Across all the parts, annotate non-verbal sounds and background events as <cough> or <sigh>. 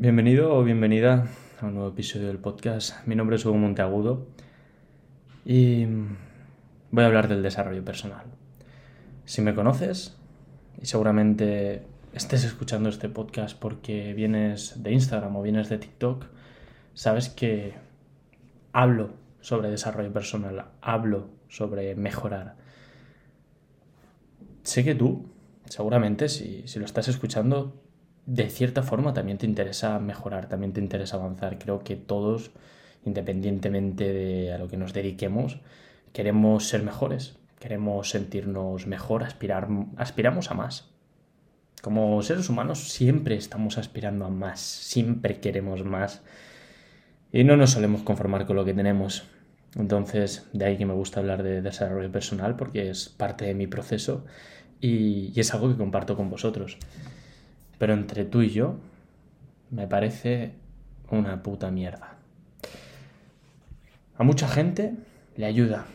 Bienvenido o bienvenida a un nuevo episodio del podcast. Mi nombre es Hugo Monteagudo y voy a hablar del desarrollo personal. Si me conoces, y seguramente estés escuchando este podcast porque vienes de Instagram o vienes de TikTok, sabes que hablo sobre desarrollo personal, hablo sobre mejorar. Sé que tú, seguramente, si, si lo estás escuchando, de cierta forma también te interesa mejorar, también te interesa avanzar. Creo que todos, independientemente de a lo que nos dediquemos, queremos ser mejores, queremos sentirnos mejor, aspirar, aspiramos a más. Como seres humanos siempre estamos aspirando a más, siempre queremos más y no nos solemos conformar con lo que tenemos. Entonces, de ahí que me gusta hablar de desarrollo personal porque es parte de mi proceso y, y es algo que comparto con vosotros. Pero entre tú y yo, me parece una puta mierda. A mucha gente le ayuda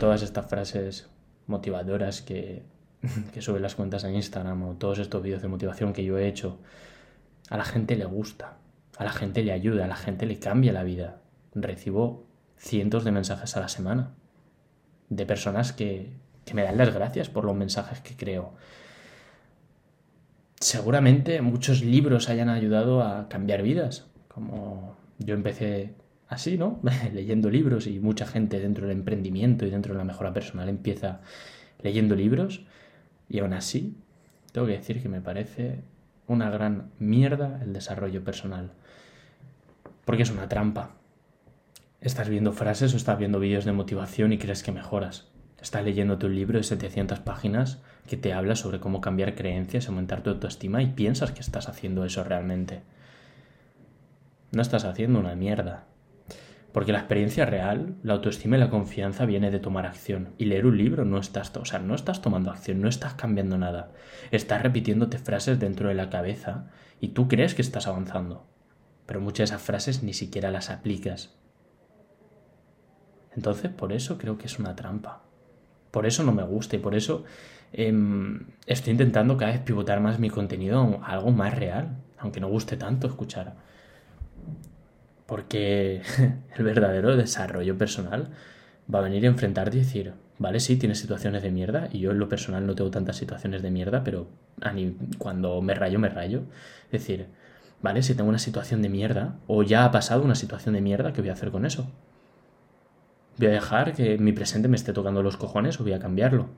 todas estas frases motivadoras que, <laughs> que las cuentas en Instagram o todos estos vídeos de motivación que yo he hecho. A la gente le gusta, a la gente le ayuda, a la gente le cambia la vida. Recibo cientos de mensajes a la semana de personas que, que me dan las gracias por los mensajes que creo seguramente muchos libros hayan ayudado a cambiar vidas, como yo empecé así, ¿no? <laughs> leyendo libros y mucha gente dentro del emprendimiento y dentro de la mejora personal empieza leyendo libros y aún así tengo que decir que me parece una gran mierda el desarrollo personal. Porque es una trampa. Estás viendo frases o estás viendo vídeos de motivación y crees que mejoras. Estás leyendo tu libro de 700 páginas que te habla sobre cómo cambiar creencias, aumentar tu autoestima y piensas que estás haciendo eso realmente. No estás haciendo una mierda. Porque la experiencia real, la autoestima y la confianza viene de tomar acción. Y leer un libro no estás, o sea, no estás tomando acción, no estás cambiando nada. Estás repitiéndote frases dentro de la cabeza y tú crees que estás avanzando. Pero muchas de esas frases ni siquiera las aplicas. Entonces, por eso creo que es una trampa. Por eso no me gusta y por eso em, estoy intentando cada vez pivotar más mi contenido a algo más real, aunque no guste tanto escuchar. Porque <laughs> el verdadero desarrollo personal va a venir a enfrentarte y decir, vale, sí, tienes situaciones de mierda, y yo en lo personal no tengo tantas situaciones de mierda, pero cuando me rayo, me rayo. Es decir, vale, si tengo una situación de mierda, o ya ha pasado una situación de mierda, ¿qué voy a hacer con eso? ¿Voy a dejar que mi presente me esté tocando los cojones o voy a cambiarlo?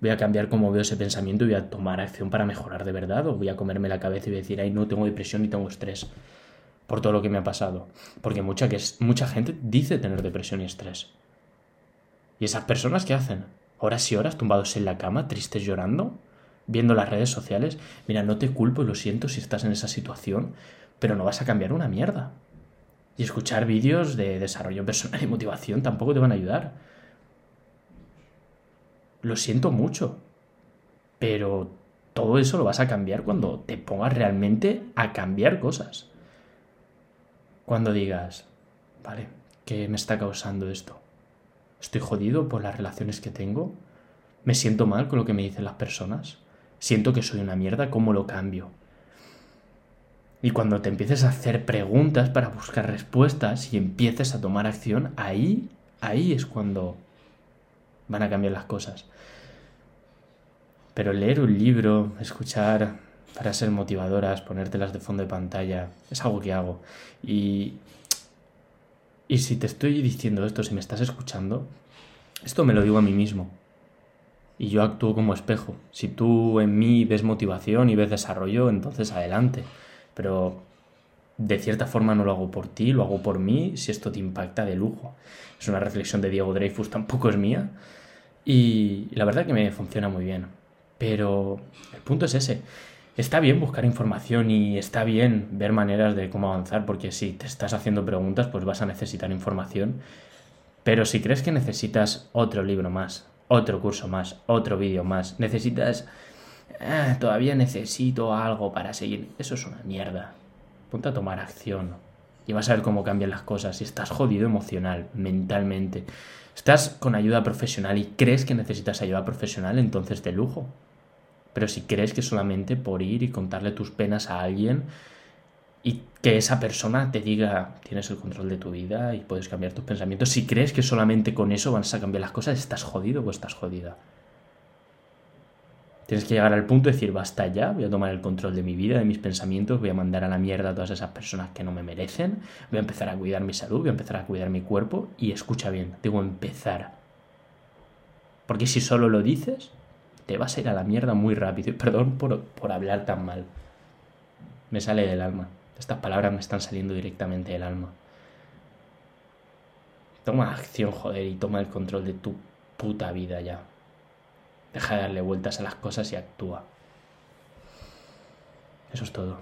¿Voy a cambiar cómo veo ese pensamiento y voy a tomar acción para mejorar de verdad? ¿O voy a comerme la cabeza y voy a decir, ay, no tengo depresión ni tengo estrés por todo lo que me ha pasado? Porque mucha, que mucha gente dice tener depresión y estrés. ¿Y esas personas qué hacen? Horas y horas tumbados en la cama, tristes llorando, viendo las redes sociales. Mira, no te culpo y lo siento si estás en esa situación, pero no vas a cambiar una mierda. Y escuchar vídeos de desarrollo personal y motivación tampoco te van a ayudar. Lo siento mucho. Pero todo eso lo vas a cambiar cuando te pongas realmente a cambiar cosas. Cuando digas, vale, ¿qué me está causando esto? ¿Estoy jodido por las relaciones que tengo? ¿Me siento mal con lo que me dicen las personas? ¿Siento que soy una mierda? ¿Cómo lo cambio? Y cuando te empieces a hacer preguntas para buscar respuestas y empieces a tomar acción, ahí, ahí es cuando van a cambiar las cosas. Pero leer un libro, escuchar frases motivadoras, ponértelas de fondo de pantalla, es algo que hago. Y, y si te estoy diciendo esto, si me estás escuchando, esto me lo digo a mí mismo. Y yo actúo como espejo. Si tú en mí ves motivación y ves desarrollo, entonces adelante pero de cierta forma no lo hago por ti, lo hago por mí, si esto te impacta de lujo. Es una reflexión de Diego Dreyfus, tampoco es mía, y la verdad que me funciona muy bien. Pero el punto es ese. Está bien buscar información y está bien ver maneras de cómo avanzar, porque si te estás haciendo preguntas, pues vas a necesitar información. Pero si crees que necesitas otro libro más, otro curso más, otro vídeo más, necesitas Ah, todavía necesito algo para seguir. Eso es una mierda. Ponte a tomar acción y vas a ver cómo cambian las cosas. Si estás jodido emocional, mentalmente, estás con ayuda profesional y crees que necesitas ayuda profesional, entonces de lujo. Pero si crees que solamente por ir y contarle tus penas a alguien y que esa persona te diga tienes el control de tu vida y puedes cambiar tus pensamientos. Si crees que solamente con eso vas a cambiar las cosas, estás jodido o estás jodida. Tienes que llegar al punto de decir, basta ya, voy a tomar el control de mi vida, de mis pensamientos, voy a mandar a la mierda a todas esas personas que no me merecen, voy a empezar a cuidar mi salud, voy a empezar a cuidar mi cuerpo y escucha bien, digo empezar. Porque si solo lo dices, te vas a ir a la mierda muy rápido. Y perdón por, por hablar tan mal. Me sale del alma. Estas palabras me están saliendo directamente del alma. Toma acción, joder, y toma el control de tu puta vida ya. Deja de darle vueltas a las cosas y actúa. Eso es todo.